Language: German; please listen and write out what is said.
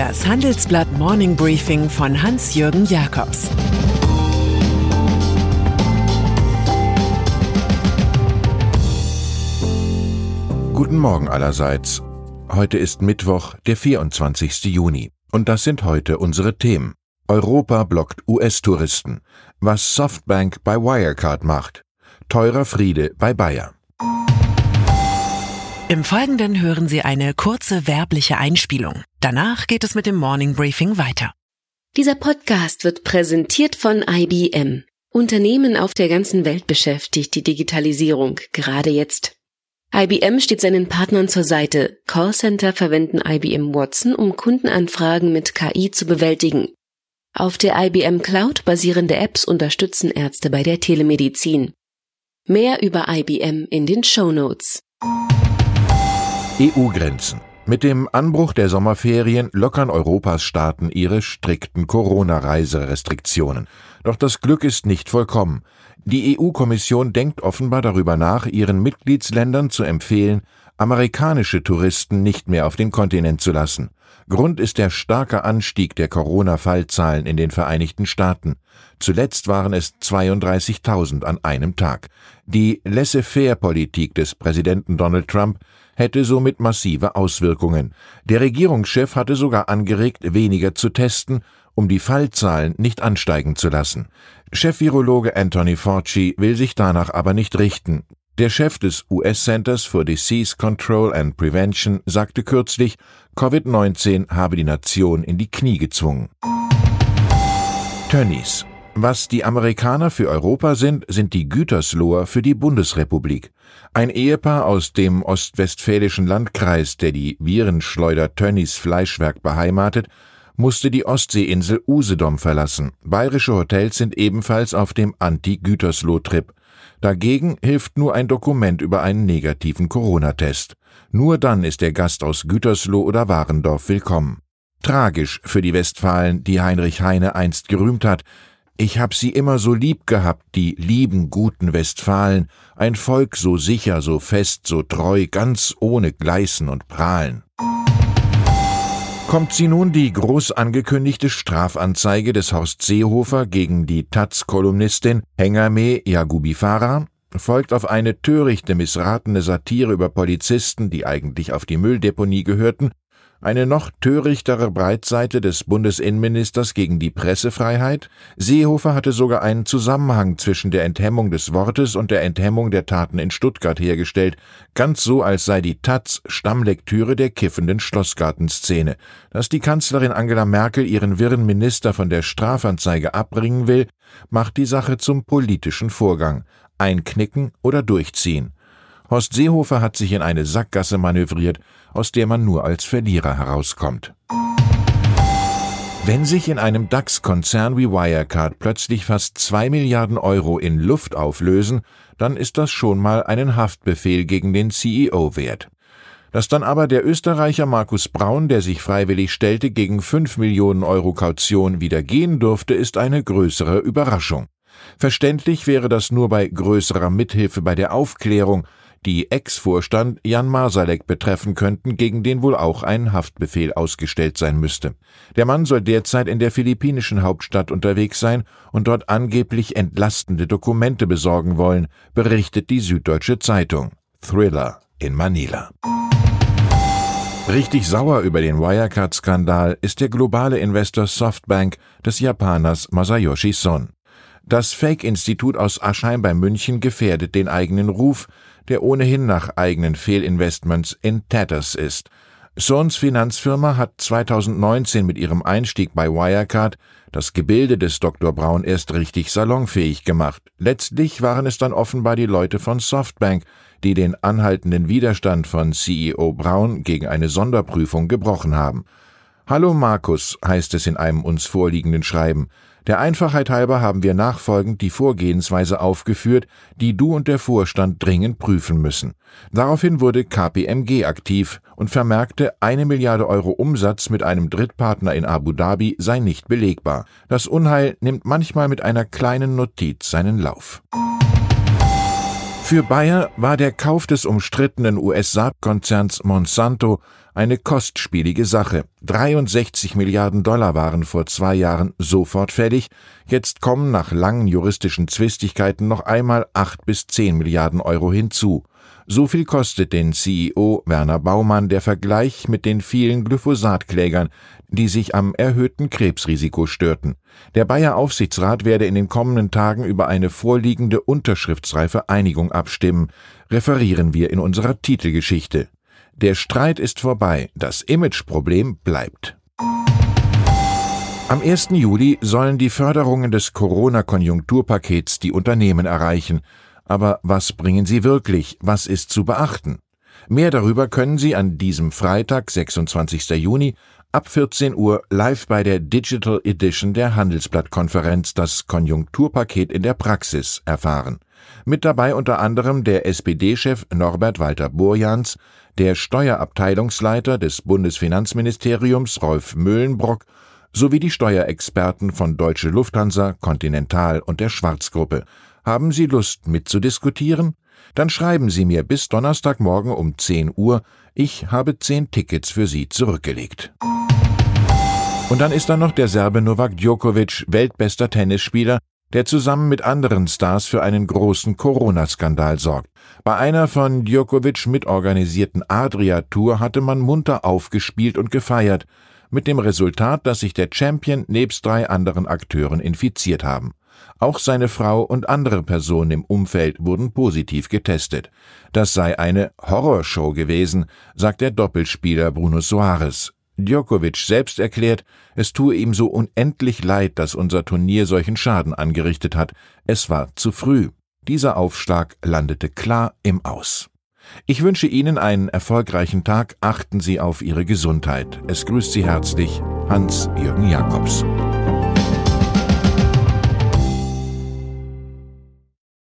Das Handelsblatt Morning Briefing von Hans-Jürgen Jakobs Guten Morgen allerseits. Heute ist Mittwoch, der 24. Juni. Und das sind heute unsere Themen. Europa blockt US-Touristen. Was Softbank bei Wirecard macht. Teurer Friede bei Bayer. Im Folgenden hören Sie eine kurze werbliche Einspielung. Danach geht es mit dem Morning Briefing weiter. Dieser Podcast wird präsentiert von IBM. Unternehmen auf der ganzen Welt beschäftigt die Digitalisierung, gerade jetzt. IBM steht seinen Partnern zur Seite. Callcenter verwenden IBM Watson, um Kundenanfragen mit KI zu bewältigen. Auf der IBM Cloud basierende Apps unterstützen Ärzte bei der Telemedizin. Mehr über IBM in den Show Notes. EU-Grenzen. Mit dem Anbruch der Sommerferien lockern Europas Staaten ihre strikten Corona-Reiserestriktionen. Doch das Glück ist nicht vollkommen. Die EU-Kommission denkt offenbar darüber nach, ihren Mitgliedsländern zu empfehlen, amerikanische Touristen nicht mehr auf den Kontinent zu lassen. Grund ist der starke Anstieg der Corona-Fallzahlen in den Vereinigten Staaten. Zuletzt waren es 32.000 an einem Tag. Die Laissez-faire-Politik des Präsidenten Donald Trump hätte somit massive Auswirkungen. Der Regierungschef hatte sogar angeregt, weniger zu testen, um die Fallzahlen nicht ansteigen zu lassen. Chef-Virologe Anthony Fauci will sich danach aber nicht richten. Der Chef des US Centers for Disease Control and Prevention sagte kürzlich, Covid-19 habe die Nation in die Knie gezwungen. Tönnies. Was die Amerikaner für Europa sind, sind die Gütersloher für die Bundesrepublik. Ein Ehepaar aus dem ostwestfälischen Landkreis, der die Virenschleuder Tönnies Fleischwerk beheimatet, musste die Ostseeinsel Usedom verlassen. Bayerische Hotels sind ebenfalls auf dem Anti-Gütersloh-Trip. Dagegen hilft nur ein Dokument über einen negativen Corona-Test. Nur dann ist der Gast aus Gütersloh oder Warendorf willkommen. Tragisch für die Westfalen, die Heinrich Heine einst gerühmt hat, ich hab sie immer so lieb gehabt, die lieben, guten Westfalen, ein Volk so sicher, so fest, so treu, ganz ohne Gleißen und Prahlen. Kommt sie nun die groß angekündigte Strafanzeige des Horst Seehofer gegen die Taz-Kolumnistin Hengame Yagubifara? Folgt auf eine törichte, missratene Satire über Polizisten, die eigentlich auf die Mülldeponie gehörten, eine noch törichtere Breitseite des Bundesinnenministers gegen die Pressefreiheit? Seehofer hatte sogar einen Zusammenhang zwischen der Enthemmung des Wortes und der Enthemmung der Taten in Stuttgart hergestellt, ganz so, als sei die Taz Stammlektüre der kiffenden Schlossgartenszene. Dass die Kanzlerin Angela Merkel ihren wirren Minister von der Strafanzeige abbringen will, macht die Sache zum politischen Vorgang. Einknicken oder durchziehen. Horst Seehofer hat sich in eine Sackgasse manövriert, aus der man nur als Verlierer herauskommt. Wenn sich in einem DAX-Konzern wie Wirecard plötzlich fast zwei Milliarden Euro in Luft auflösen, dann ist das schon mal einen Haftbefehl gegen den CEO wert. Dass dann aber der Österreicher Markus Braun, der sich freiwillig stellte, gegen fünf Millionen Euro Kaution wieder gehen durfte, ist eine größere Überraschung. Verständlich wäre das nur bei größerer Mithilfe bei der Aufklärung, die Ex-Vorstand Jan Marsalek betreffen könnten, gegen den wohl auch ein Haftbefehl ausgestellt sein müsste. Der Mann soll derzeit in der philippinischen Hauptstadt unterwegs sein und dort angeblich entlastende Dokumente besorgen wollen, berichtet die Süddeutsche Zeitung. Thriller in Manila. Richtig sauer über den Wirecard-Skandal ist der globale Investor Softbank des Japaners Masayoshi Son. Das Fake-Institut aus Aschheim bei München gefährdet den eigenen Ruf, der ohnehin nach eigenen Fehlinvestments in Tatters ist. Sons Finanzfirma hat 2019 mit ihrem Einstieg bei Wirecard das Gebilde des Dr. Braun erst richtig salonfähig gemacht. Letztlich waren es dann offenbar die Leute von Softbank, die den anhaltenden Widerstand von CEO Braun gegen eine Sonderprüfung gebrochen haben. Hallo Markus, heißt es in einem uns vorliegenden Schreiben. Der Einfachheit halber haben wir nachfolgend die Vorgehensweise aufgeführt, die du und der Vorstand dringend prüfen müssen. Daraufhin wurde KPMG aktiv und vermerkte, eine Milliarde Euro Umsatz mit einem Drittpartner in Abu Dhabi sei nicht belegbar. Das Unheil nimmt manchmal mit einer kleinen Notiz seinen Lauf. Für Bayer war der Kauf des umstrittenen US-Saatkonzerns Monsanto eine kostspielige Sache. 63 Milliarden Dollar waren vor zwei Jahren sofort fällig. Jetzt kommen nach langen juristischen Zwistigkeiten noch einmal acht bis zehn Milliarden Euro hinzu. So viel kostet den CEO Werner Baumann der Vergleich mit den vielen Glyphosatklägern, die sich am erhöhten Krebsrisiko störten. Der Bayer Aufsichtsrat werde in den kommenden Tagen über eine vorliegende unterschriftsreife Einigung abstimmen, referieren wir in unserer Titelgeschichte. Der Streit ist vorbei, das Imageproblem bleibt. Am 1. Juli sollen die Förderungen des Corona-Konjunkturpakets die Unternehmen erreichen. Aber was bringen sie wirklich? Was ist zu beachten? Mehr darüber können Sie an diesem Freitag, 26. Juni, ab 14 Uhr live bei der Digital Edition der Handelsblattkonferenz Das Konjunkturpaket in der Praxis erfahren. Mit dabei unter anderem der SPD-Chef Norbert Walter Burjans, der Steuerabteilungsleiter des Bundesfinanzministeriums Rolf Mühlenbrock sowie die Steuerexperten von Deutsche Lufthansa, Continental und der Schwarzgruppe. Haben Sie Lust mitzudiskutieren? Dann schreiben Sie mir bis Donnerstagmorgen um 10 Uhr. Ich habe 10 Tickets für Sie zurückgelegt. Und dann ist da noch der Serbe Novak Djokovic, weltbester Tennisspieler, der zusammen mit anderen Stars für einen großen Corona-Skandal sorgt. Bei einer von Djokovic mitorganisierten Adria-Tour hatte man munter aufgespielt und gefeiert, mit dem Resultat, dass sich der Champion nebst drei anderen Akteuren infiziert haben. Auch seine Frau und andere Personen im Umfeld wurden positiv getestet. Das sei eine Horrorshow gewesen, sagt der Doppelspieler Bruno Soares. Djokovic selbst erklärt, es tue ihm so unendlich leid, dass unser Turnier solchen Schaden angerichtet hat. Es war zu früh. Dieser Aufschlag landete klar im Aus. Ich wünsche Ihnen einen erfolgreichen Tag. Achten Sie auf Ihre Gesundheit. Es grüßt Sie herzlich Hans-Jürgen Jakobs.